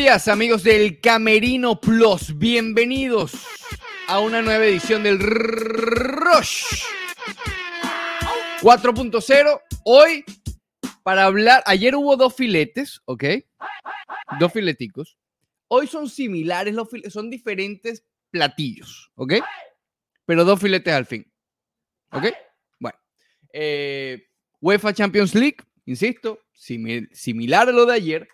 Días, amigos del Camerino Plus. Bienvenidos a una nueva edición del Rush 4.0. Hoy, para hablar, ayer hubo dos filetes, ¿ok? Dos fileticos. Hoy son similares, los filetes, son diferentes platillos, ¿ok? Pero dos filetes al fin, ¿ok? Bueno, eh, UEFA Champions League, insisto, similar a lo de ayer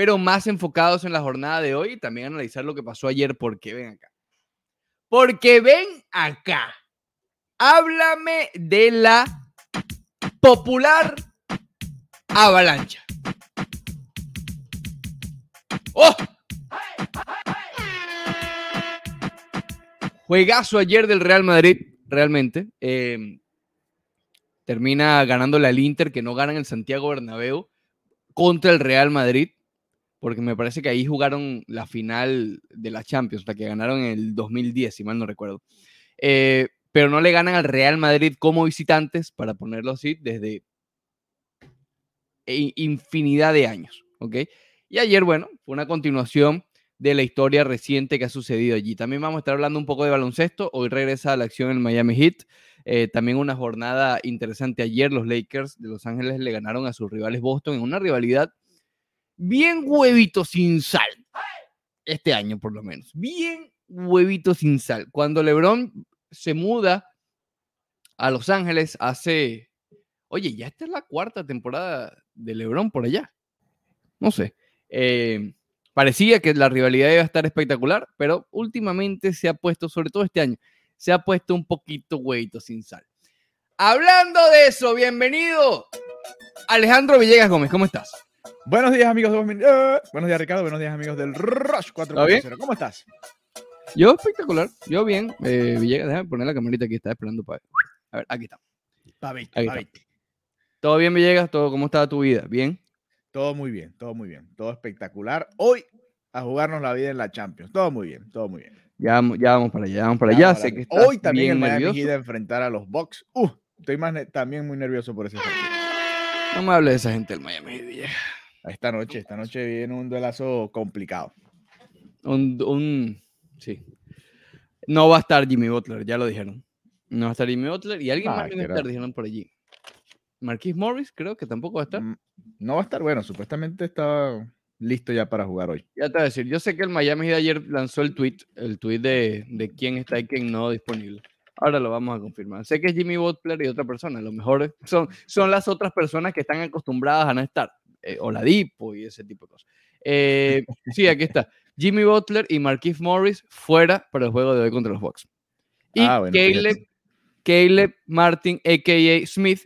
pero más enfocados en la jornada de hoy y también analizar lo que pasó ayer, porque ven acá. Porque ven acá. Háblame de la popular avalancha. ¡Oh! Juegazo ayer del Real Madrid, realmente. Em, termina ganándole al Inter, que no gana en el Santiago Bernabéu, contra el Real Madrid porque me parece que ahí jugaron la final de la Champions, la que ganaron en el 2010, si mal no recuerdo. Eh, pero no le ganan al Real Madrid como visitantes, para ponerlo así, desde infinidad de años, ¿ok? Y ayer, bueno, fue una continuación de la historia reciente que ha sucedido allí. También vamos a estar hablando un poco de baloncesto. Hoy regresa a la acción el Miami Heat. Eh, también una jornada interesante ayer. Los Lakers de Los Ángeles le ganaron a sus rivales Boston en una rivalidad bien huevito sin sal. Este año, por lo menos. Bien huevito sin sal. Cuando LeBron se muda a Los Ángeles hace. Oye, ya esta es la cuarta temporada de LeBron por allá. No sé. Eh, parecía que la rivalidad iba a estar espectacular, pero últimamente se ha puesto, sobre todo este año, se ha puesto un poquito huevito sin sal. Hablando de eso, bienvenido Alejandro Villegas Gómez, ¿cómo estás? Buenos días, amigos. De... Uh, buenos días, Ricardo. Buenos días, amigos del Rush 4.0. ¿Cómo estás? Yo espectacular. Yo bien. Eh, Villegas, déjame poner la camarita aquí. Está esperando para. A ver, aquí está. ¿Todo bien, Villegas? ¿Todo, ¿Cómo está tu vida? ¿Bien? Todo muy bien, todo muy bien. Todo espectacular. Hoy a jugarnos la vida en la Champions. Todo muy bien, todo muy bien. Ya, ya vamos para allá, ya vamos para allá. Sé que Hoy también el Miami de enfrentar a los Bucks. Uh, estoy más también muy nervioso por ese partido. No me hable de esa gente del Miami, Villegas. Esta noche, esta noche viene un duelazo complicado. Un, un, sí. No va a estar Jimmy Butler, ya lo dijeron. No va a estar Jimmy Butler y alguien más va a estar, dijeron por allí. Marquis Morris, creo que tampoco va a estar. Mm, no va a estar, bueno, supuestamente está listo ya para jugar hoy. Ya te voy a decir, yo sé que el Miami de ayer lanzó el tweet, el tweet de, de quién está y quién no disponible. Ahora lo vamos a confirmar. Sé que es Jimmy Butler y otra persona. A lo mejor son, son las otras personas que están acostumbradas a no estar. Eh, Oladipo y ese tipo de cosas. Eh, sí, aquí está. Jimmy Butler y Marquise Morris fuera para el juego de hoy contra los Bucks. Y ah, Caleb, Martin, a.k.a. Smith,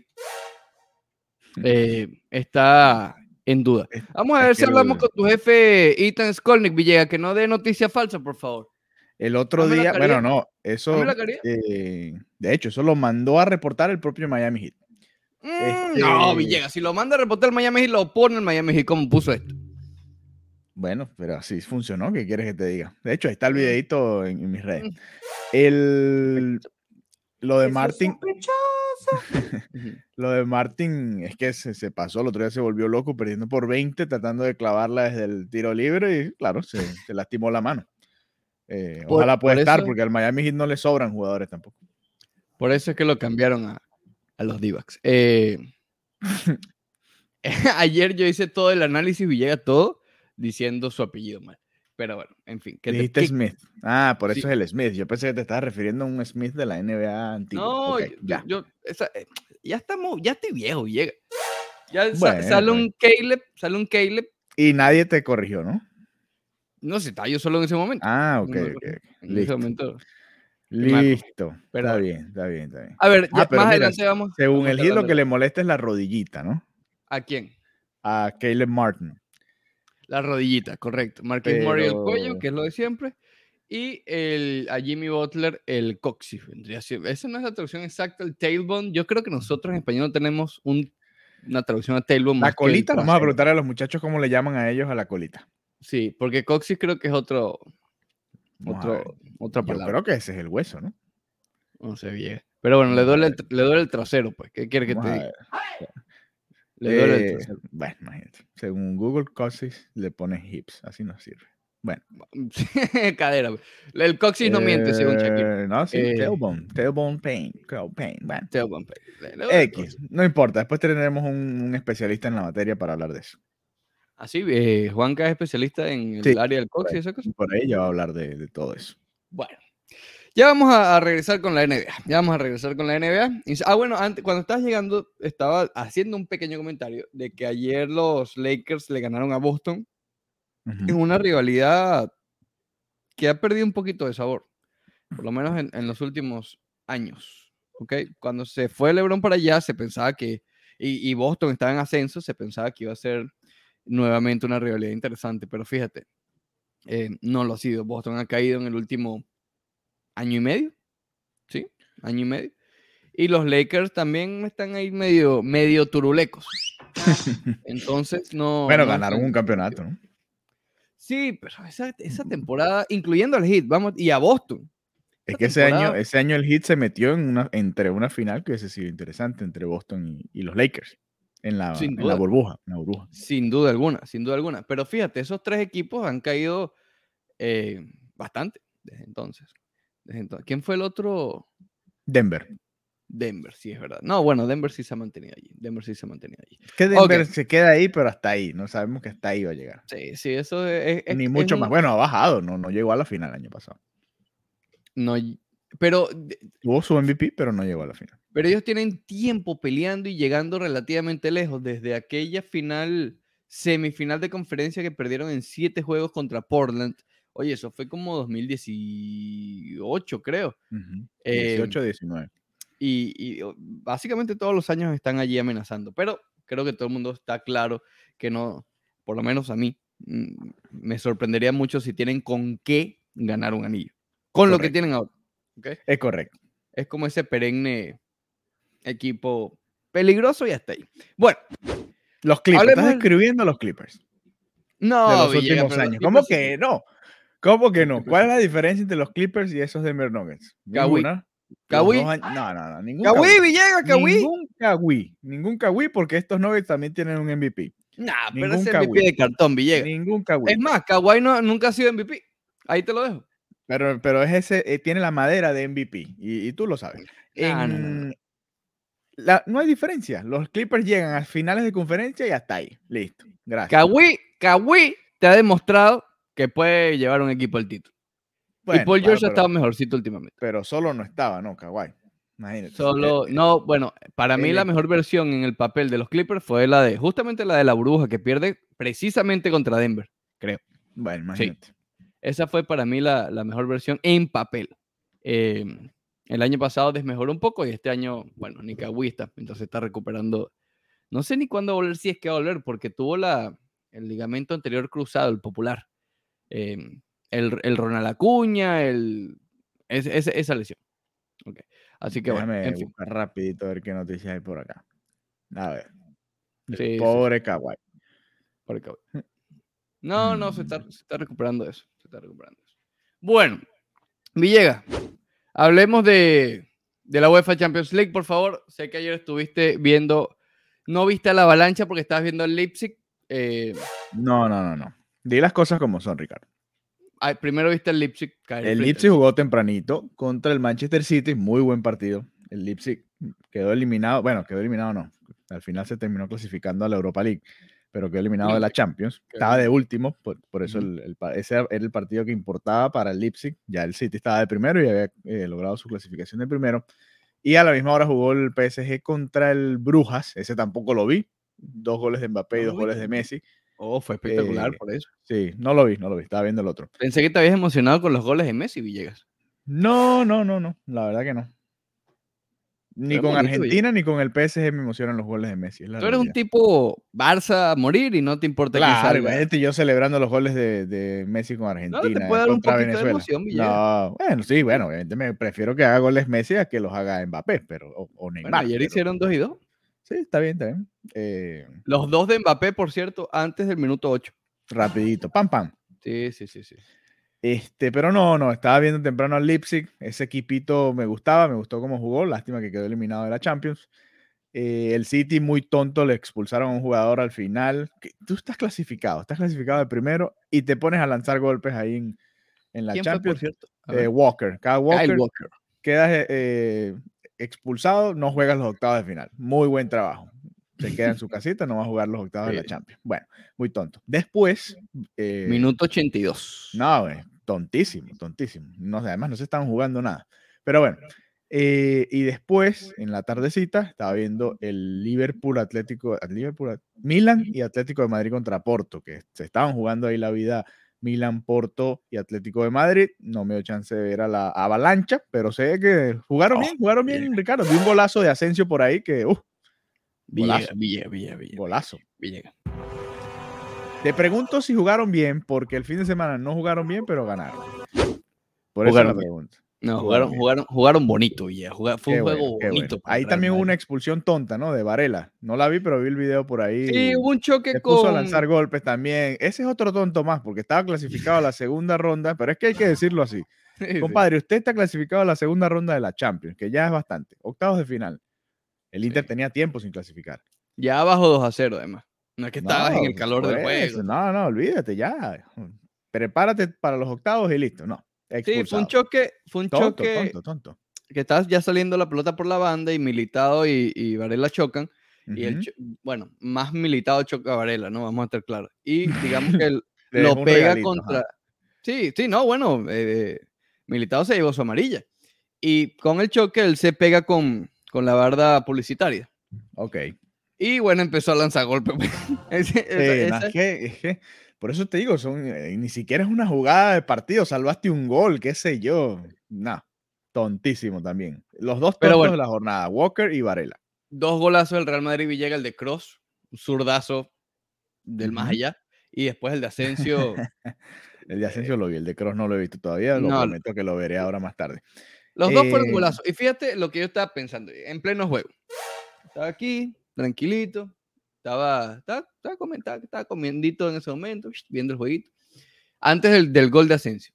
eh, está en duda. Vamos a ver si hablamos con tu jefe Ethan Skolnick, Villega, que no dé noticia falsa, por favor. El otro día, bueno, no, eso, de hecho, eso lo mandó a reportar el propio Miami Heat. Mm, no, este Villegas, si lo manda a reportar el Miami Heat, lo pone el Miami Heat, ¿cómo puso esto? Bueno, pero así funcionó, ¿qué quieres que te diga? De hecho, ahí está el mm. videito en, mis redes. Mm. El, lo de Martin. lo de Martin es que se, pasó, el otro día se volvió loco perdiendo por 20, tratando de clavarla desde el tiro libre y claro, se, lastimó la mano. Eh, ojalá pueda estar, porque al Miami Heat no le sobran jugadores tampoco. Por eso es que lo cambiaron a, a los d eh, ayer yo hice todo el análisis y llega todo diciendo su apellido mal. Pero bueno, en fin. ¿qué Dijiste Smith. Ah, por eso es el Smith. Yo pensé que te estabas refiriendo a un Smith de la NBA antigua. No, ya. Yo, eh, ya estamos, ya estoy viejo, llega. Ya sale un Caleb, sale un Caleb. Y nadie te corrigió, ¿no? No estaba yo solo en ese momento. Ah, ok. En ese momento. Listo. está bien, está bien, está bien. A ver, ah, más adelante vamos. Según el Gil, lo que le molesta es la rodillita, ¿no? ¿A quién? A Caleb Martin. La rodillita, correcto. Marquis Pero... el cuello, que es lo de siempre. Y el, a Jimmy Butler, el coxis. Esa no es la traducción exacta, el tailbone. Yo creo que nosotros en español tenemos una traducción a tailbone. La colita, vamos a preguntar a los muchachos cómo le llaman a ellos a la colita. Sí, porque coxis creo que es otro, otra palabra. creo que ese es el hueso, ¿no? No sé bien. Pero bueno, le duele, el, le duele el trasero, pues. ¿Qué quiere que te diga? Eh, bueno, imagínate. Según Google Coxis le pone hips, así no sirve. Bueno. Cadera. El coxis no miente, según Shakira. Eh, no, sí, eh, tailbone. Tailbone pain. pain. Bueno. Tailbone pain. X. No importa. Después tendremos un, especialista en la materia para hablar de eso. Ah, sí. Eh, Juanca es especialista en el área del coxis. ¿esa cosa? Por ella va a hablar de, de todo eso. Bueno. Ya vamos a, regresar con la NBA. Ya vamos a regresar con la NBA. ah, bueno, antes, cuando estabas llegando, estaba haciendo un pequeño comentario de que ayer los Lakers le ganaron a Boston en una rivalidad que ha perdido un poquito de sabor, por lo menos en, los últimos años. ¿okay? Cuando se fue LeBron para allá, se pensaba que, y, Boston estaba en ascenso, se pensaba que iba a ser nuevamente una rivalidad interesante, pero fíjate, eh, no lo ha sido. Boston ha caído en el último año y medio, ¿sí? Año y medio. Y los Lakers también están ahí medio, medio turulecos. Entonces, no. Bueno, ganaron un campeonato, ¿no? Sí, pero esa, temporada, incluyendo al Heat, vamos, y a Boston. Es que ese año, ese año el Heat se metió en una, entre una final que hubiese sido interesante entre Boston y, los Lakers. En la, la, burbuja, burbuja. Sin duda alguna, sin duda alguna. Pero fíjate, esos tres equipos han caído eh, bastante desde entonces. desde entonces. ¿Quién fue el otro? Denver. Denver, sí, es verdad. No, bueno, Denver sí se ha mantenido allí. Denver sí se ha mantenido allí. Que Denver se queda ahí, pero hasta ahí. No sabemos que hasta ahí va a llegar. Sí, sí, eso es. Ni mucho más. Bueno, ha bajado, no, no llegó a la final el año pasado. No, pero. Tuvo su MVP, pero no llegó a la final. Pero ellos tienen tiempo peleando y llegando relativamente lejos. Desde aquella final, semifinal de conferencia que perdieron en siete juegos contra Portland. Oye, eso fue como 2018, creo. 18, 19 y, básicamente todos los años están allí amenazando, pero creo que todo el mundo está claro que no, por lo menos a mí, mm, me sorprendería mucho si tienen con qué ganar un anillo, con lo que tienen ahora. Es correcto. Es como ese perenne equipo peligroso y hasta ahí. Bueno, los Clippers. Estás escribiendo los Clippers. No, de los últimos años. ¿Cómo que no? ¿Cómo que no? ¿Cuál es la diferencia entre los Clippers y esos Denver Nuggets? Ninguna. Kawi. No, no, no. Ningún Kawi, Villegas, Kawi. Ningún Kawi. Ningún Kawi porque estos Nuggets también tienen un MVP. Nah, pero es MVP de cartón, Villegas. Ningún Kawi. Es más, Kawhi no, nunca ha sido MVP. Ahí te lo dejo. Pero, pero es ese, eh, tiene la madera de MVP y, tú lo sabes. La, no hay diferencia. Los Clippers llegan a finales de conferencia y hasta ahí. Listo. Gracias. Kawhi, Kawhi te ha demostrado que puede llevar un equipo al título y Paul George ha estado mejorcito últimamente. Pero solo no estaba, ¿no? Kawhi. Imagínate. Solo, no, bueno, para mí la mejor versión en el papel de los Clippers fue la de, justamente la de la bruja, que pierde precisamente contra Denver, creo. Bueno, imagínate. Esa fue para mí la, mejor versión en papel. Em, el año pasado desmejoró un poco y este año, bueno, ni Kawhi está, entonces está recuperando. No sé ni cuándo volver, si es que va a volver, porque tuvo la, el ligamento anterior cruzado, el popular. Eh, el, Ronald Acuña, el, esa lesión. Así que Déjame bueno, en fin. rapidito a ver qué noticias hay por acá. A ver. pobre Kawhi. Pobre Kawhi. No, no, se está, mm. se está, recuperando eso. Se está recuperando eso. Bueno, Villega, hablemos de, de, la UEFA Champions League, por favor. Sé que ayer estuviste viendo, no viste a la avalancha porque estabas viendo el Leipzig. Eh, no, no, no, no. Di las cosas como son, Ricardo primero viste el Leipzig El Leipzig jugó tempranito contra el Manchester City, muy buen partido. El Leipzig quedó eliminado, bueno, quedó eliminado no, al final se terminó clasificando a la Europa League, pero quedó eliminado de la Champions. Estaba de último, por, eso ese era el partido que importaba para el Leipzig. Ya el City estaba de primero y había eh, logrado su clasificación de primero. Y a la misma hora jugó el PSG contra el Brujas, ese tampoco lo vi. Dos goles de Mbappé y dos goles de Messi. Oh, fue espectacular eh, por eso. Sí, no lo vi, no lo vi, estaba viendo el otro. Pensé que te habías emocionado con los goles de Messi, Villegas. No, no, no, no, la verdad que no. Ni con Argentina ni con el PSG me emocionan los goles de Messi. Tú eres un tipo Barça a morir y no te importa claro, que yo celebrando los goles de, Messi con Argentina. No, te puede dar un poquito de emoción, no, bueno, sí, bueno, me prefiero que haga goles Messi a que los haga Mbappé, pero, o, Neymar. ayer hicieron dos y dos. Sí, está bien, está bien. Eh, Los dos de Mbappé, por cierto, antes del minuto 8. Rapidito, pam, pam. Sí, sí, sí, sí. Este, pero no, no, estaba viendo temprano al Leipzig. Ese equipito me gustaba, me gustó cómo jugó. Lástima que quedó eliminado de la Champions. Eh, el City muy tonto, le expulsaron a un jugador al final. Tú estás clasificado, estás clasificado de primero y te pones a lanzar golpes ahí en, en la Champions. cierto? Eh, Walker, cada Walker, Walker. quedas eh, expulsado, no juegas los octavos de final. Muy buen trabajo. Se queda en su casita, no va a jugar los octavos de la Champions. Bueno, muy tonto. Después. Minuto 82. No, tontísimo, tontísimo. No, además no se estaban jugando nada. Pero bueno, eh, y después, en la tardecita, estaba viendo el Liverpool Atlético, Liverpool, Milan y Atlético de Madrid contra Porto, que se estaban jugando ahí la vida Milan, Porto y Atlético de Madrid. No me dio chance de ver a la avalancha, pero sé que jugaron bien, jugaron bien, Ricardo. Vi un golazo de Asensio por ahí que, uh, golazo. Golazo. Te pregunto si jugaron bien, porque el fin de semana no jugaron bien, pero ganaron. Por eso la pregunta. No, jugaron, jugaron, jugaron bonito, ya. fue un juego bonito. Ahí también hubo una expulsión tonta, ¿no? De Varela. No la vi, pero vi el video por ahí. Sí, hubo un choque se puso a lanzar golpes también. Ese es otro tonto más, porque estaba clasificado a la segunda ronda, pero es que hay que decirlo así. Compadre, usted está clasificado a la segunda ronda de la Champions, que ya es bastante. Octavos de final. El Inter tenía tiempo sin clasificar. Ya abajo 2 a 0, además. No es que estabas en el calor del juego. No, no, olvídate ya. Prepárate para los octavos y listo. No. Sí, fue un choque, fue un choque que estás ya saliendo la pelota por la banda y Militado y, Varela chocan. Y el, bueno, más Militado choca a Varela, ¿no? Vamos a estar claros. Y digamos que lo pega contra... Sí, sí, no, bueno, eh, Militado se llevó su amarilla. Y con el choque él se pega con, con la barda publicitaria. Ok. Y bueno, empezó a lanzar golpes. Por eso te digo, son, eh, ni siquiera es una jugada de partido, salvaste un gol, qué sé yo. No, tontísimo también. Los dos tontos de la jornada, Walker y Varela. Dos golazos del Real Madrid llega el de Cross, un zurdazo del más allá, y después el de Asensio. el de Asensio lo vi, el de Cross no lo he visto todavía, lo prometo que lo veré ahora más tarde. Los dos fueron eh, golazos. Y fíjate lo que yo estaba pensando, en pleno juego. Estaba aquí, tranquilito, estaba, estaba, estaba, comentando, estaba comiendito en ese momento, viendo el jueguito, antes del, del gol de Asensio.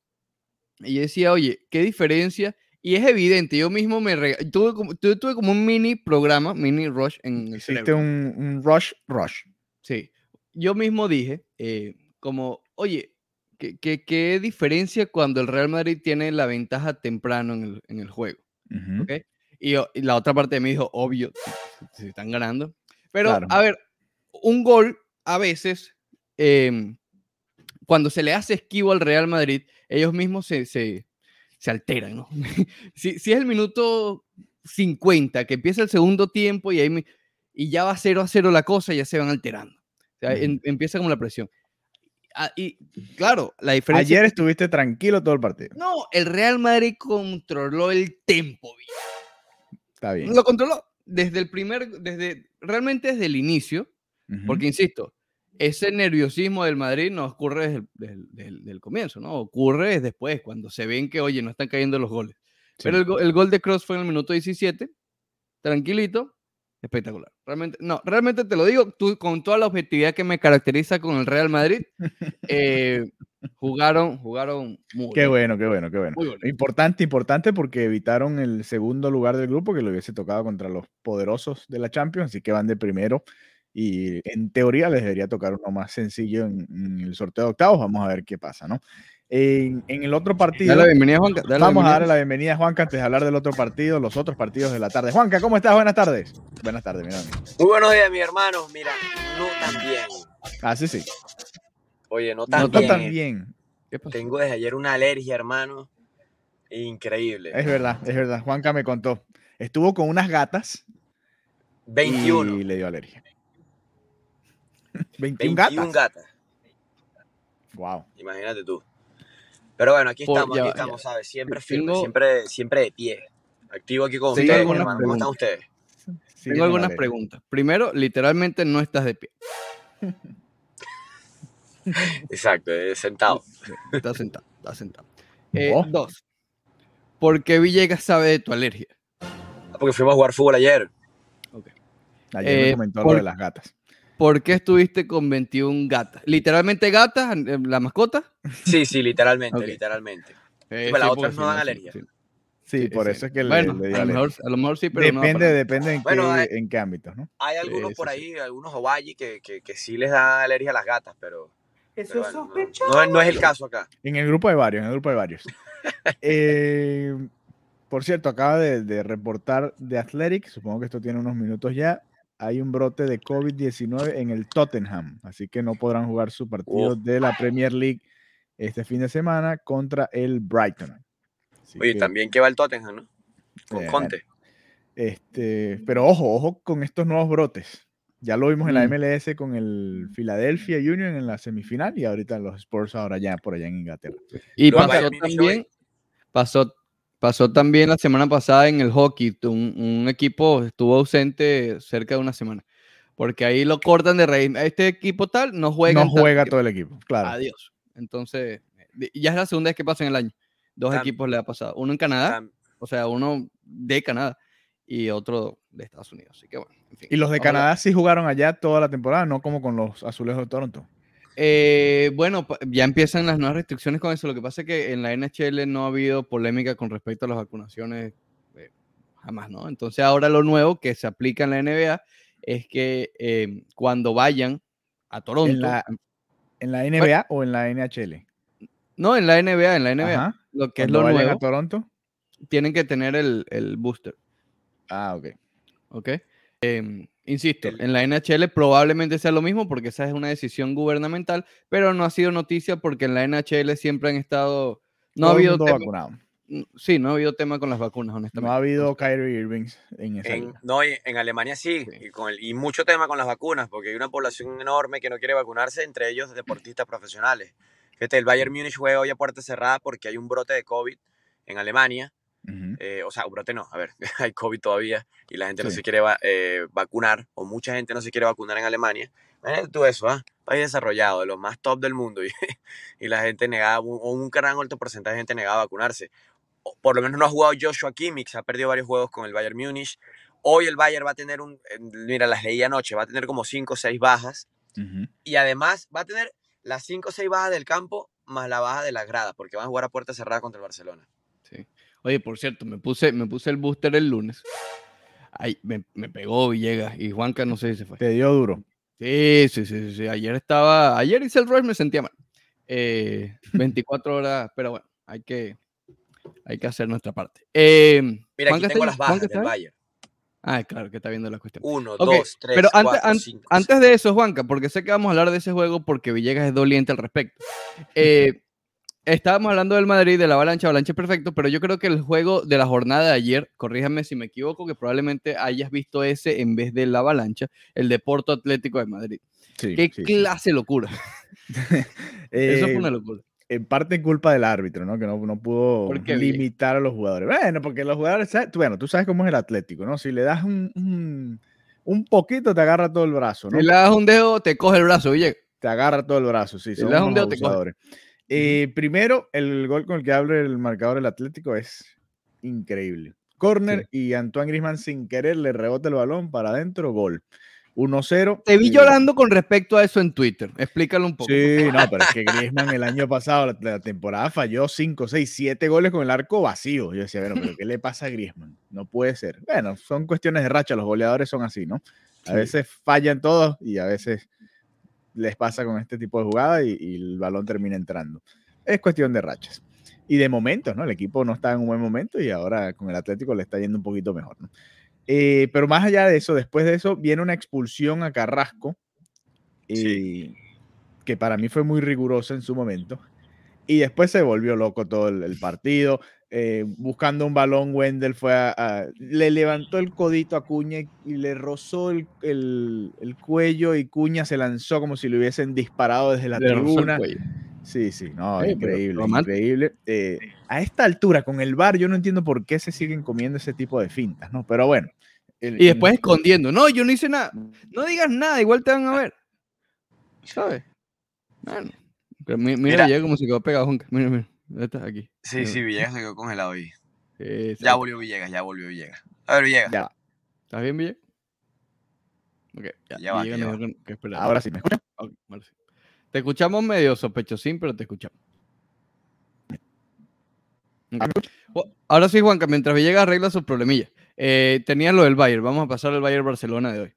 Y yo decía, oye, qué diferencia. Y es evidente, yo mismo me tuve, como, tuve, como un mini programa, mini rush en el Hiciste un, un, rush, rush. Sí. Yo mismo dije, eh, como, oye, ¿qué, qué, qué diferencia cuando el Real Madrid tiene la ventaja temprano en el, en el juego? ¿Okay? Y, y, la otra parte de mí dijo, obvio, se están ganando. Pero, a ver, un gol a veces, em, cuando se le hace esquivo al Real Madrid, ellos mismos se, se, se alteran, ¿no? si, si, es el minuto 50, que empieza el segundo tiempo y, ahí, y ya va 0 a 0 la cosa, ya se van alterando. O sea, empieza como la presión. Ah, y claro, la diferencia. Ayer estuviste tranquilo todo el partido. No, el Real Madrid controló el tempo. Está bien. Lo controló desde el primer, desde realmente desde el inicio. Porque, insisto, ese nerviosismo del Madrid no ocurre desde el comienzo, ¿no? Ocurre después, cuando se ven que, oye, no están cayendo los goles. Pero el, gol de Cross fue en el minuto 17, tranquilito, espectacular. Realmente, no, realmente te lo digo, tú, con toda la objetividad que me caracteriza con el Real Madrid, eh, jugaron, jugaron muy Qué bueno, qué bueno, qué bueno. Importante, importante porque evitaron el segundo lugar del grupo que lo hubiese tocado contra los poderosos de la Champions, así que van de primero y en teoría les debería tocar uno más sencillo en, el sorteo de octavos. Vamos a ver qué pasa, ¿no? En, el otro partido. Dale la bienvenida, Juanca. vamos a darle la bienvenida a Juanca antes de hablar del otro partido, los otros partidos de la tarde. Juanca, ¿cómo estás? Buenas tardes. Buenas tardes, mi hermano. Muy buenos días, mi hermano. Mira, no tan bien. Ah, sí, sí. Oye, no tan bien. No tan bien. Tengo desde ayer una alergia, hermano. Increíble. Es verdad, es verdad. Juanca me contó. Estuvo con unas gatas. 21. Y le dio alergia. 21, gatas. Wow. Imagínate tú. Pero bueno, aquí estamos, aquí estamos, ¿sabes? Siempre firme, siempre, siempre de pie. Activo aquí con ustedes, ¿Cómo están ustedes? tengo algunas preguntas. Primero, literalmente no estás de pie. Exacto, sentado. Estás sentado, estás sentado. Eh, dos. ¿Por qué Villegas sabe de tu alergia? Porque fuimos a jugar fútbol ayer. Okay. Ayer me eh, comentó lo de las gatas. ¿Por qué estuviste con 21 gatas? ¿Literalmente gatas, la mascota? Sí, sí, literalmente, literalmente. Eh, las otras no dan alergia. Sí, por eso es que bueno, le, a, lo mejor, a, lo mejor, sí, pero depende, depende en, qué, en qué ámbitos, ¿no? Hay algunos por ahí, algunos ovalli que, que, que, sí les da alergia a las gatas, pero, eso es sospechoso. No, es el caso acá. En el grupo de varios, en el grupo de varios. Eh, por cierto, acaba de, reportar de Athletic, supongo que esto tiene unos minutos ya. Hay un brote de COVID-19 en el Tottenham, así que no podrán jugar su partido de la Premier League este fin de semana contra el Brighton. Oye, también que va el Tottenham, ¿no? Con Conte. Este, pero ojo, ojo con estos nuevos brotes. Ya lo vimos en la MLS con el Philadelphia Union en la semifinal y ahorita los Spurs ahora ya por allá en Inglaterra. Y pasó también, pasó, pasó también la semana pasada en el hockey. Un, equipo estuvo ausente cerca de una semana. Porque ahí lo cortan de raíz. Este equipo tal no juega. No juega todo el equipo, claro. Adiós. Entonces, ya es la segunda vez que pasa en el año. Dos equipos le ha pasado. Uno en Canadá, o sea, uno de Canadá y otro de Estados Unidos. Así que bueno. y los de Canadá sí jugaron allá toda la temporada, no como con los azulejos de Toronto. Eh, bueno, ya empiezan las nuevas restricciones con eso. Lo que pasa es que en la NHL no ha habido polémica con respecto a las vacunaciones, eh, jamás, ¿no? Entonces ahora lo nuevo que se aplica en la NBA es que eh, cuando vayan a Toronto. ¿En la, NBA o en la NHL? No, en la NBA, en la NBA. Lo que es lo nuevo. a Toronto? Tienen que tener el, el booster. Ah, ok. Ok. Em, insisto, en la NHL probablemente sea lo mismo porque esa es una decisión gubernamental, pero no ha sido noticia porque en la NHL siempre han estado. No ha habido. Tema, Sí, no ha habido tema con las vacunas, honestamente. No ha habido Kyrie Irving en esa. no, en Alemania sí, Y, con y mucho tema con las vacunas, porque hay una población enorme que no quiere vacunarse, entre ellos deportistas profesionales. Fíjate, el Bayern Múnich juega hoy a puerta cerrada porque hay un brote de COVID en Alemania eh, o sea, un brote no, a ver, hay COVID todavía y la gente no se quiere eh, vacunar, o mucha gente no se quiere vacunar en Alemania. Imagínate tú eso, ¿ah? País desarrollado, de los más top del mundo, y, y la gente negaba, o un gran alto porcentaje de gente negaba a vacunarse. por lo menos no ha jugado Joshua Kimmich, ha perdido varios juegos con el Bayern Múnich. Hoy el Bayern va a tener un, mira, las leí anoche, va a tener como 5 o 6 bajas. Y además va a tener las 5 o 6 bajas del campo más la baja de la grada, porque van a jugar a puerta cerrada contra el Barcelona. Oye, por cierto, me puse, me puse el booster el lunes. Ay, me, me, pegó Villegas y Juanca no sé si se fue. Te dio duro. Sí, sí, sí, sí. Ayer estaba, ayer hice el rush, me sentía mal. 24 eh, horas, pero bueno, hay que, hay que hacer nuestra parte. Eh, Mira, aquí tengo las bajas del Bayern. Ah, claro, que está viendo la cuestión. Uno, dos, tres, Pero antes, antes de eso, Juanca, porque sé que vamos a hablar de ese juego porque Villegas es doliente al respecto. Eh, estábamos hablando del Madrid, de la avalancha, avalancha perfecto, pero yo creo que el juego de la jornada de ayer, corríjame si me equivoco, que probablemente hayas visto ese en vez de la avalancha, el de Porto Atlético de Madrid. Qué clase locura. Eso fue una eh, locura. En parte culpa del árbitro, ¿no? Que no, no pudo limitar a los jugadores. Bueno, porque los jugadores, bueno, tú sabes cómo es el Atlético, ¿no? Si le das un, un, poquito, te agarra todo el brazo, ¿no? Si le das un dedo, te coge el brazo, oye. Te agarra todo el brazo, sí. Si le das un dedo, te coge. Eh, primero, el gol con el que abre el marcador del Atlético es increíble. Corner y Antoine Grisman sin querer le rebota el balón para adentro, gol. 1-0. Te vi llorando con respecto a eso en Twitter. Explícalo un poco. Sí, no, pero es que Griezmann el año pasado, la, temporada, falló 5, 6, 7 goles con el arco vacío. Yo decía, bueno, pero ¿qué le pasa a Griezmann? No puede ser. Bueno, son cuestiones de racha. Los goleadores son así, ¿no? A veces fallan todos y a veces les pasa con este tipo de jugada y, el balón termina entrando. Es cuestión de rachas. Y de momentos, ¿no? El equipo no está en un buen momento y ahora con el Atlético le está yendo un poquito mejor, ¿no? Eh, pero más allá de eso, después de eso, viene una expulsión a Carrasco, eh, que para mí fue muy rigurosa en su momento. Y después se volvió loco todo el partido. Eh, buscando un balón, Wendell fue a, le levantó el codito a Cuña y, le rozó el, el, cuello y Cuña se lanzó como si le hubiesen disparado desde la tribuna. Sí, sí, no, increíble, increíble. Eh, a esta altura, con el bar, yo no entiendo por qué se siguen comiendo ese tipo de fintas, ¿no? Pero bueno. y después escondiendo. No, yo no hice nada. No digas nada, igual te van a ver. ¿Sabes? Bueno, mira, mira, ya como se quedó pegado, Mira, mira. Estás aquí. Sí, sí, Villegas se quedó congelado ahí. ya volvió Villegas, ya volvió Villegas. A ver, Villegas. Ya. ¿Estás bien, Villegas? Ok, ya. ya, va, ya Ahora sí, ¿me escuchas? Te escuchamos medio sospechosín, pero te escuchamos. Ahora sí, Juanca, mientras llega arregla sus problemillas. Eh, tenía lo del Bayern, vamos a pasar al Bayern Barcelona de hoy.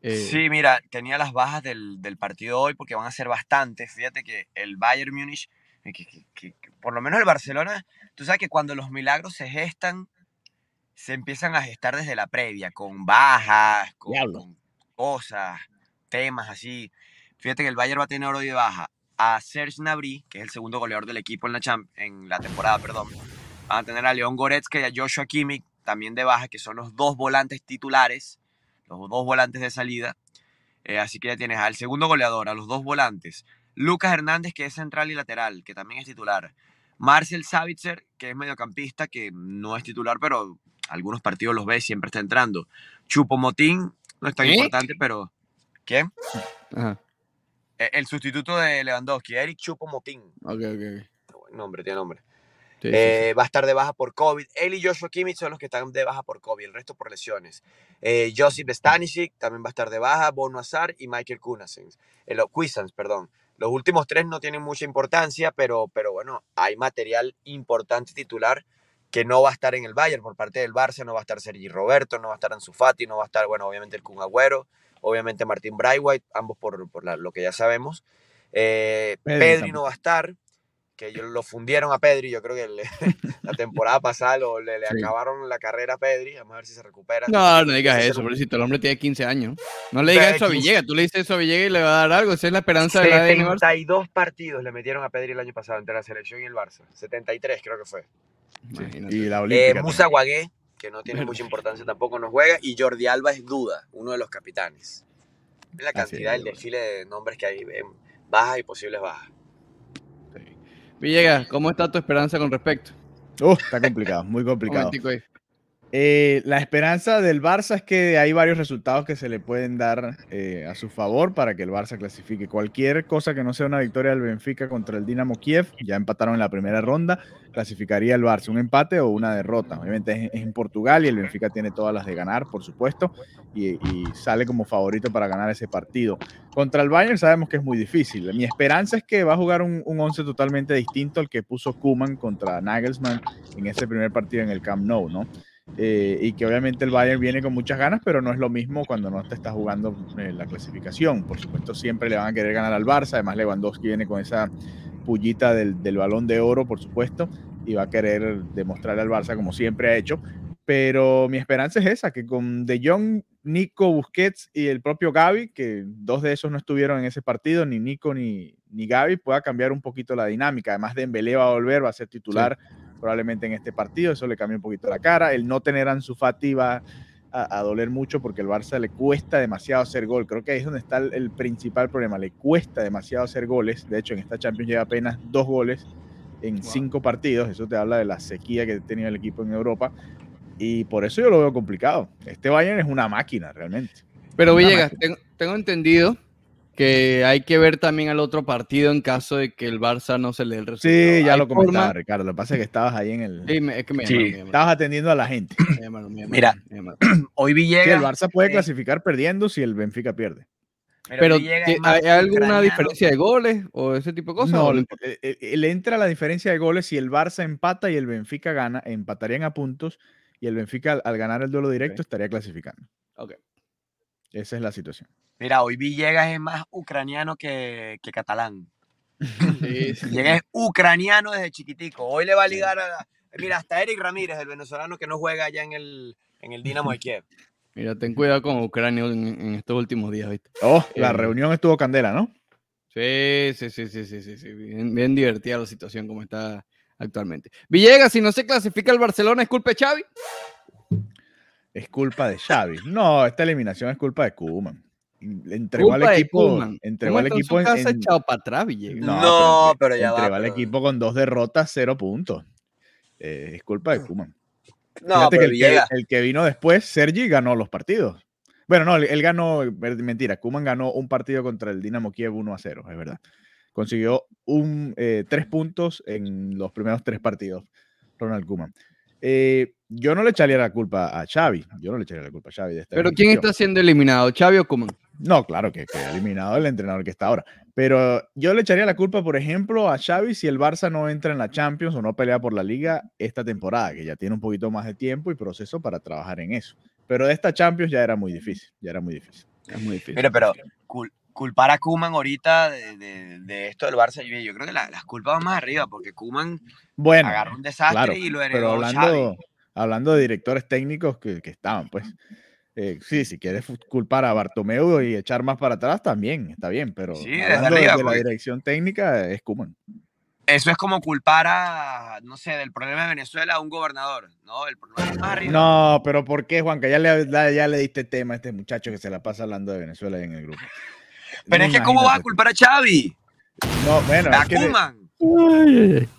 Eh, sí, mira, tenía las bajas del, del, partido hoy porque van a ser bastantes. Fíjate que el Bayern Múnich, que, por lo menos el Barcelona, tú sabes que cuando los milagros se gestan, se empiezan a gestar desde la previa, con bajas, con, cosas, temas así. Fíjate que el Bayern va a tener hoy de baja a Serge Gnabry, que es el segundo goleador del equipo en la, en la temporada, perdón. Van a tener a León Goretzka y a Joshua Kimmich, también de baja, que son los dos volantes titulares, los dos volantes de salida. Eh, así que ya tienes al segundo goleador, a los dos volantes. Lucas Hernández, que es central y lateral, que también es titular. Marcel Savitzer, que es mediocampista, que no es titular, pero algunos partidos los ve, siempre está entrando. Chupo Motín, no es tan importante, pero. ¿Qué? E, el sustituto de Lewandowski, Eric Chupo Motín. Ok, ok. Nombre, tiene nombre. Eh, va a estar de baja por COVID. Él y Joshua Kimmich son los que están de baja por COVID, el resto por lesiones. Eh, Josip Stanisic también va a estar de baja, Bono Azar y Michael Kunasens. Eh, perdón. Los últimos tres no tienen mucha importancia, pero, pero bueno, hay material importante titular que no va a estar en el Bayern. Por parte del Barça, no va a estar Sergi Roberto, no va a estar Ansu Fati, no va a estar, bueno, obviamente el Kun Agüero, obviamente Martín Braithwaite, ambos por, por lo que ya sabemos. Eh, Pedri no va a estar, que ellos lo fundieron a Pedri, yo creo que la temporada pasada le, acabaron la carrera a Pedri, vamos a ver si se recupera. No, no digas eso, pobrecito, el hombre tiene 15 años. No le digas eso a Villegas, tú le dices eso a Villegas y le va a dar algo, esa es la esperanza de la 72 partidos le metieron a Pedri el año pasado entre la selección y el Barça, 73 creo que fue. y la eh, Musa Guagué, que no tiene mucha importancia tampoco, no juega, y Jordi Alba es duda, uno de los capitanes. la cantidad, el desfile de nombres que hay, bajas y posibles bajas. Villegas, ¿cómo está tu esperanza con respecto? Uh, está complicado, muy complicado. Eh, la esperanza del Barça es que hay varios resultados que se le pueden dar eh, a su favor para que el Barça clasifique. Cualquier cosa que no sea una victoria del Benfica contra el Dinamo Kiev, ya empataron en la primera ronda, clasificaría el Barça un empate o una derrota. Obviamente es, en Portugal y el Benfica tiene todas las de ganar, por supuesto, y, sale como favorito para ganar ese partido. Contra el Bayern sabemos que es muy difícil. Mi esperanza es que va a jugar un, un once totalmente distinto al que puso Kuman contra Nagelsmann en ese primer partido en el Camp Nou, ¿no? Eh, y que obviamente el Bayern viene con muchas ganas, pero no es lo mismo cuando no te está jugando eh, la clasificación. Por supuesto, siempre le van a querer ganar al Barça. Además, Lewandowski viene con esa pullita del, balón de oro, por supuesto, y va a querer demostrarle al Barça como siempre ha hecho. Pero mi esperanza es esa, que con De Jong, Nico, Busquets y el propio Gaby, que dos de esos no estuvieron en ese partido, ni Nico ni, ni Gaby, pueda cambiar un poquito la dinámica. Además, de Dembélé va a volver, va a ser titular probablemente en este partido. Eso le cambia un poquito la cara. El no tener a Ansu Fati va a, doler mucho porque el Barça le cuesta demasiado hacer gol. Creo que ahí es donde está el, principal problema. Le cuesta demasiado hacer goles. De hecho, en esta Champions lleva apenas dos goles en cinco partidos. Eso te habla de la sequía que tenía el equipo en Europa. Y por eso yo lo veo complicado. Este Bayern es una máquina, realmente. Pero Villegas, tengo entendido que hay que ver también al otro partido en caso de que el Barça no se le dé el resultado. Sí, ya lo comentaba, Ricardo. Lo que pasa es que estabas ahí en el. Sí, es que me, sí. estabas atendiendo a la gente. Mira, hoy Villegas. el Barça puede clasificar perdiendo si el Benfica pierde. Pero, ¿hay alguna diferencia de goles o ese tipo de cosas? No, le, entra la diferencia de goles si el Barça empata y el Benfica gana, empatarían a puntos y el Benfica al, ganar el duelo directo estaría clasificando. Ok. Esa es la situación. Mira, hoy Villegas es más ucraniano que, catalán. Villegas es ucraniano desde chiquitico. Hoy le va a ligar a... Mira, hasta Eric Ramírez, el venezolano que no juega allá en el, en el Dinamo de Kiev. Mira, ten cuidado con Ucrania en, estos últimos días, ¿viste? Oh, la eh, reunión estuvo candela, ¿no? Sí, sí, sí, sí, sí, sí, Bien, bien, divertida la situación como está actualmente. Villegas, si no se clasifica el Barcelona, ¿es culpa de Xavi? Es culpa de Xavi. No, esta eliminación es culpa de Koeman entregó al equipo. Entregó al equipo en, echado para atrás, No, pero, ya entregó al equipo con dos derrotas, cero puntos. Eh, es culpa de Kuman. No, pero que el, que, vino después, Sergi, ganó los partidos. Bueno, no, él ganó, mentira, Kuman ganó un partido contra el Dinamo Kiev 1 a 0, es verdad. Consiguió un, eh, tres puntos en los primeros tres partidos, Ronald Kuman. Eh, yo no le echaría la culpa a Xavi. Yo no le echaría la culpa a Xavi. De Pero ¿quién está siendo eliminado? ¿Xavi o Kuman? No, claro que, que eliminado el entrenador que está ahora. Pero yo le echaría la culpa, por ejemplo, a Xavi si el Barça no entra en la Champions o no pelea por la liga esta temporada, que ya tiene un poquito más de tiempo y proceso para trabajar en eso. Pero de esta Champions ya era muy difícil, ya era muy difícil. Es muy difícil. Mira, pero culpar a Kuman ahorita de, esto del Barça, yo, creo que las culpas van más arriba, porque Kuman bueno, agarró un desastre y lo heredó pero hablando, hablando de directores técnicos que, que estaban, pues eh, sí, si quieres culpar a Bartomeu y echar más para atrás, también está bien, pero sí, hablando de, la dirección técnica es Kuman. Eso es como culpar a, no sé, del problema de Venezuela a un gobernador, ¿no? El problema es más arriba. No, pero ¿por qué, Juanca? Ya le, ya le diste tema a este muchacho que se la pasa hablando de Venezuela en el grupo. Pero es que, ¿cómo vas a culpar a Xavi? No, bueno, a Kuman.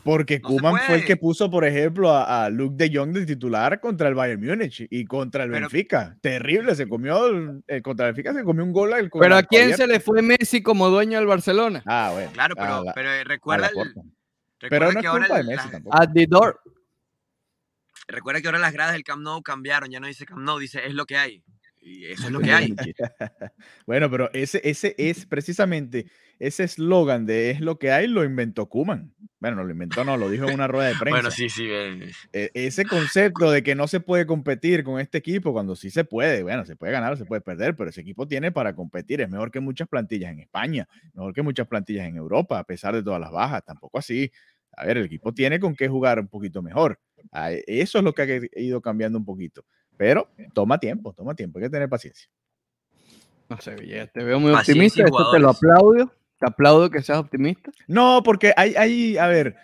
Porque Kuman fue el que puso, por ejemplo, a, Luke de Jong de titular contra el Bayern Múnich y contra el Benfica. Terrible, se comió, el, contra el Benfica se comió un gol. El, pero ¿a quién se le fue Messi como dueño del Barcelona? Ah, bueno. Claro, pero, pero recuerda, pero no es culpa de Messi tampoco. At the door. Recuerda que ahora las gradas del Camp Nou cambiaron, ya no dice Camp Nou, dice es lo que hay. Y eso es lo que hay. bueno, pero ese, ese es precisamente ese eslogan de es lo que hay, lo inventó Kuman. Bueno, no lo inventó, no, lo dijo en una rueda de prensa. bueno, sí, sí. Eh. E, ese concepto de que no se puede competir con este equipo cuando sí se puede, bueno, se puede ganar o se puede perder, pero ese equipo tiene para competir. Es mejor que muchas plantillas en España, mejor que muchas plantillas en Europa, a pesar de todas las bajas. Tampoco así. A ver, el equipo tiene con qué jugar un poquito mejor. Eso es lo que ha ido cambiando un poquito. Pero toma tiempo, toma tiempo, hay que tener paciencia. No sé, te veo muy optimista, esto te lo aplaudo, te aplaudo que seas optimista. No, porque hay, hay a ver,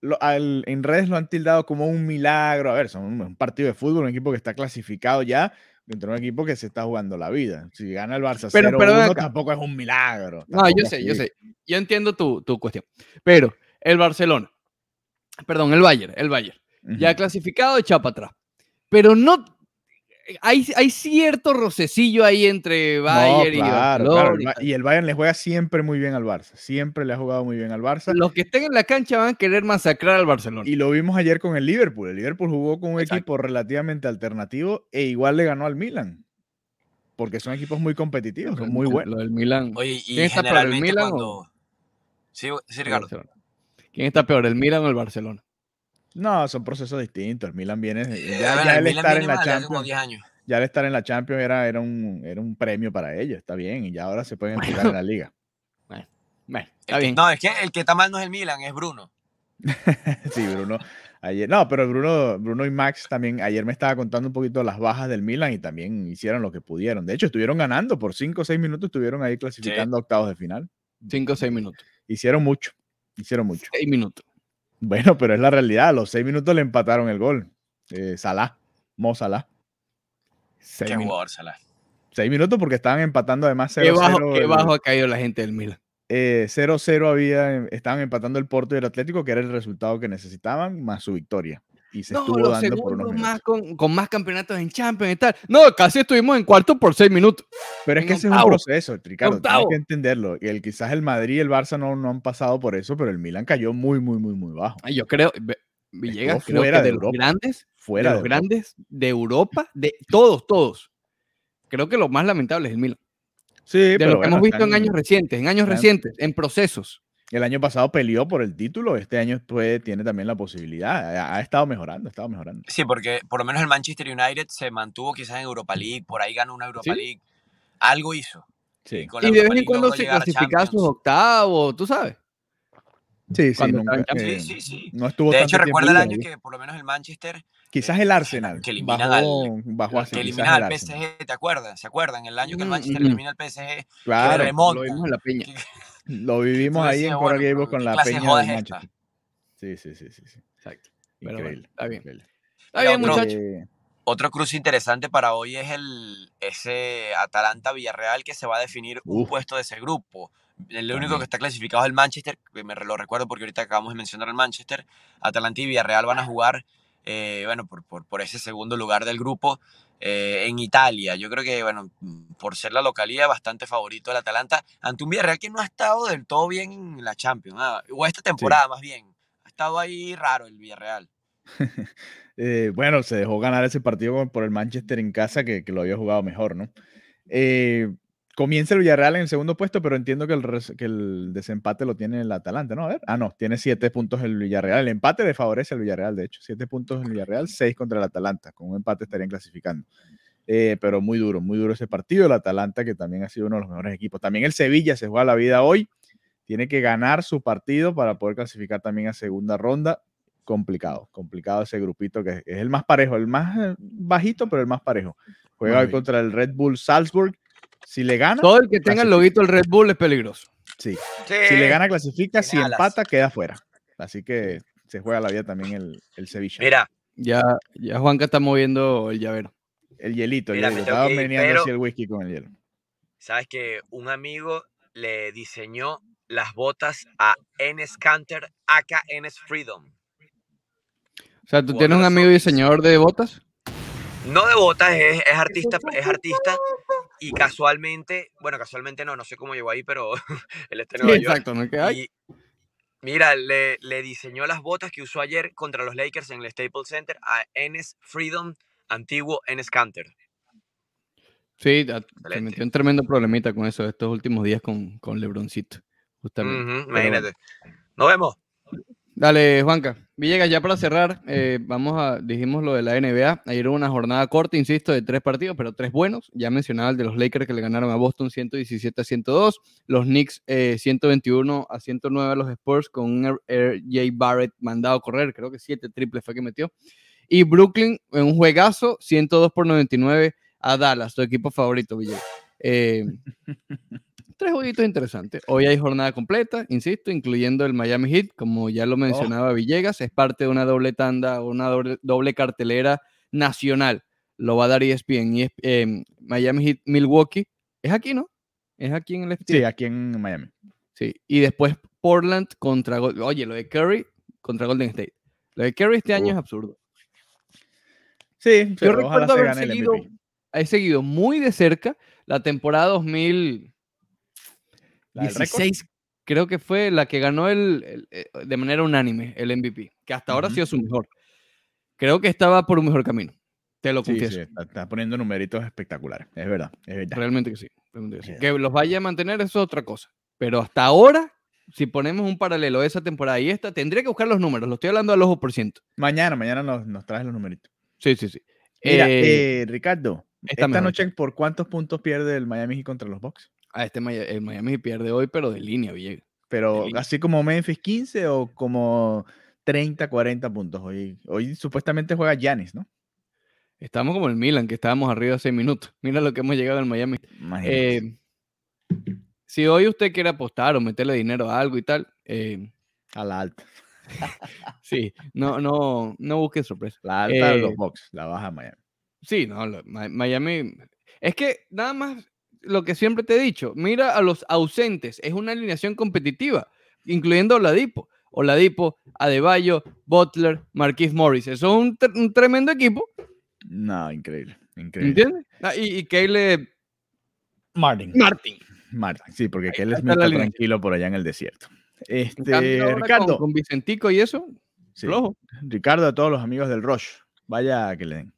en redes lo han tildado como un milagro, a ver, son un, partido de fútbol, un equipo que está clasificado ya, dentro de un equipo que se está jugando la vida. Si gana el Barça 0 tampoco es un milagro. No, yo sé, yo sé, yo entiendo tu, tu cuestión, pero el Barcelona, perdón, el Bayern, el Bayern, ya clasificado, echa para atrás. Pero no, hay, hay cierto rocecillo ahí entre Bayern y Barcelona. Y el Bayern le juega siempre muy bien al Barça. Siempre le ha jugado muy bien al Barça. Los que estén en la cancha van a querer masacrar al Barcelona. Y lo vimos ayer con el Liverpool. El Liverpool jugó con un equipo relativamente alternativo e igual le ganó al Milan. Porque son equipos muy competitivos, son muy buenos. Lo del Milan. Oye, ¿quién está peor, el Milan o... Sí, sí, Ricardo. ¿Quién está peor, el Milan o el Barcelona? No, son procesos distintos. El Milan viene. Ya, el, estar en la Champions. Ya el estar en la Champions era, era, un, era un premio para ellos, está bien. Y ya ahora se pueden enfocar en la liga. Bueno, está bien. No, es que el que está mal no es el Milan, es Bruno. sí, Bruno. Ayer, no, pero Bruno, Bruno y Max también, ayer me estaba contando un poquito las bajas del Milan y también hicieron lo que pudieron. De hecho, estuvieron ganando por 5 o 6 minutos, estuvieron ahí clasificando octavos de final. 5 o 6 minutos. Hicieron mucho, hicieron mucho. 6 minutos. Bueno, pero es la realidad. A los seis minutos le empataron el gol. Eh, Salah, Mo Salah. Seis Qué jugador, Salah. Seis minutos porque estaban empatando además 0-0. Qué, bajo, qué bajo ha caído la gente del Milan. 0-0 eh, había, estaban empatando el Porto y el Atlético, que era el resultado que necesitaban, más su victoria y se estuvo dando por unos más con, con, más campeonatos en Champions y tal. No, casi estuvimos en cuarto por seis minutos. Pero es que ese es un proceso, Ricardo, tienes que entenderlo. Y el, quizás el Madrid y el Barça no, no han pasado por eso, pero el Milan cayó muy, muy, muy, muy bajo. Yo creo, Villegas, creo fuera de, los grandes, fuera de, los grandes de Europa, de todos, todos. Creo que lo más lamentable es el Milan. Sí, de pero lo que hemos visto en años recientes, en años recientes, en procesos. El año pasado peleó por el título, este año pues, tiene también la posibilidad. Ha, estado mejorando, ha estado mejorando. Sí, porque por lo menos el Manchester United se mantuvo quizás en Europa League, por ahí ganó una Europa League. Algo hizo. Sí. Y, de vez en cuando se clasificaba sus octavos, tú sabes. Sí, sí, sí, sí, sí, No estuvo De hecho, recuerda el año que por lo menos el Manchester. Quizás el Arsenal. Que eliminan al, que elimina al PSG, ¿te acuerdas? ¿Se acuerdan? El año que el mm, Manchester elimina al PSG. Claro, que remonta. Lo vimos en la peña. Lo vivimos ahí en Cora con la peña de Manchester. Sí, sí, sí, sí, sí. Exacto. Increíble. está bien. Está bien, muchachos. Otro cruce interesante para hoy es el ese Atalanta Villarreal que se va a definir un puesto de ese grupo. El único que está clasificado es el Manchester, me lo recuerdo porque ahorita acabamos de mencionar el Manchester. Atalanta y Villarreal van a jugar, eh, bueno, por, por, por, ese segundo lugar del grupo. Eh, en Italia. Yo creo que, bueno, por ser la localidad, bastante favorito del Atalanta ante un Villarreal que no ha estado del todo bien en la Champions, ah, o esta temporada más bien. Ha estado ahí raro el Villarreal. Eh, bueno, se dejó ganar ese partido por el Manchester en casa que, que lo había jugado mejor, ¿no? Eh, comienza el Villarreal en el segundo puesto, pero entiendo que el, que el desempate lo tiene el Atalanta, ¿no? A ver. Ah, no, tiene siete puntos el Villarreal. El empate le favorece al Villarreal, de hecho. Siete puntos el Villarreal, seis contra el Atalanta. Con un empate estarían clasificando. Eh, pero muy duro, muy duro ese partido. El Atalanta, que también ha sido uno de los mejores equipos. También el Sevilla se juega la vida hoy. Tiene que ganar su partido para poder clasificar también a segunda ronda. Complicado, complicado ese grupito que es el más parejo, el más eh, bajito, pero el más parejo. Juega hoy contra el Red Bull Salzburg si le gana. Todo el que tenga el loguito del Red Bull es peligroso. Sí. Si le gana, clasifica. Si empata, queda fuera. Así que se juega la vida también el, el Sevilla. Mira. Ya, ya Juanca está moviendo el llavero. El hielito, el hielo. Estaba meneando así el whisky con el hielo. Sabes que un amigo le diseñó las botas a Enes Canter, aka Enes Freedom. O sea, ¿tú tienes un amigo diseñador de botas? No de botas, es, es artista, es artista y casualmente, bueno, casualmente no, no sé cómo llegó ahí, pero él está en Nueva York. Exacto, ¿no? ¿Qué hay? mira, le, le, diseñó las botas que usó ayer contra los Lakers en el Staples Center a Enes Freedom, antiguo Enes Canter. Sí, se metió un tremendo problemita con eso estos últimos días con, con Lebroncito, justamente. imagínate. Nos vemos. Dale, Juanca. Villegas, ya para cerrar, eh, vamos a, dijimos lo de la NBA. Ayer hubo una jornada corta, insisto, de tres partidos, pero tres buenos. Ya mencionaba el de los Lakers que le ganaron a Boston 117 a 102. Los Knicks 121 eh, a 109 a los Spurs con un R.J. Barrett mandado a correr. Creo que siete triples fue que metió. Y Brooklyn en un juegazo 102 por 99 a Dallas, tu equipo favorito, Villegas. Eh, tres jueguitos interesantes. Hoy hay jornada completa, insisto, incluyendo el Miami Heat, como ya lo oh. mencionaba Villegas, es parte de una doble tanda, una doble, cartelera nacional. Lo va a dar ESPN. y eh, Miami Heat, Milwaukee. Es aquí, ¿no? Es aquí en el FT. Sí, aquí en Miami. Sí, y después Portland contra. Oye, lo de Curry contra Golden State. Lo de Curry este año es absurdo. Sí, yo recuerdo haber seguido, he seguido muy de cerca la temporada 2000. 16 creo que fue la que ganó el, eh, de manera unánime el MVP, que hasta ahora ha sido su mejor. Creo que estaba por un mejor camino. Te lo confieso. está, poniendo numeritos espectaculares, es verdad, Realmente que sí. que, los vaya a mantener eso es otra cosa. Pero hasta ahora, si ponemos un paralelo de esa temporada y esta, tendría que buscar los números. Lo estoy hablando al ojo por ciento. Mañana, mañana nos, nos traes los numeritos. Sí, sí, sí. Mira, eh, eh, Ricardo, esta noche, ¿por cuántos puntos pierde el Miami Heat contra los Bucks? Ah, este el Miami pierde hoy, pero de línea, Villegas. Pero así como Memphis 15 o como 30, 40 puntos. Hoy, hoy supuestamente juega Giannis, ¿no? Estamos como el Milan, que estábamos arriba hace minutos. Mira lo que hemos llegado en Miami. Eh, si hoy usted quiere apostar o meterle dinero a algo y tal. Eh, a la alta. sí, no, no, no busque sorpresa. La alta de los eh, box, la baja Miami. Sí, no, Miami. Es que nada más lo que siempre te he dicho, mira a los ausentes, es una alineación competitiva, incluyendo Oladipo. Oladipo, Adebayo, Butler, Marquis Morris. Eso es un, tremendo equipo. No, increíble, increíble. ¿Entiendes? Ah, y, y Martin. Martin. Martin, sí, porque Kyle es muy tranquilo por allá en el desierto. Este, Ricardo. Con, Vicentico y eso. Sí. Ricardo, a todos los amigos del Roche, vaya que le den.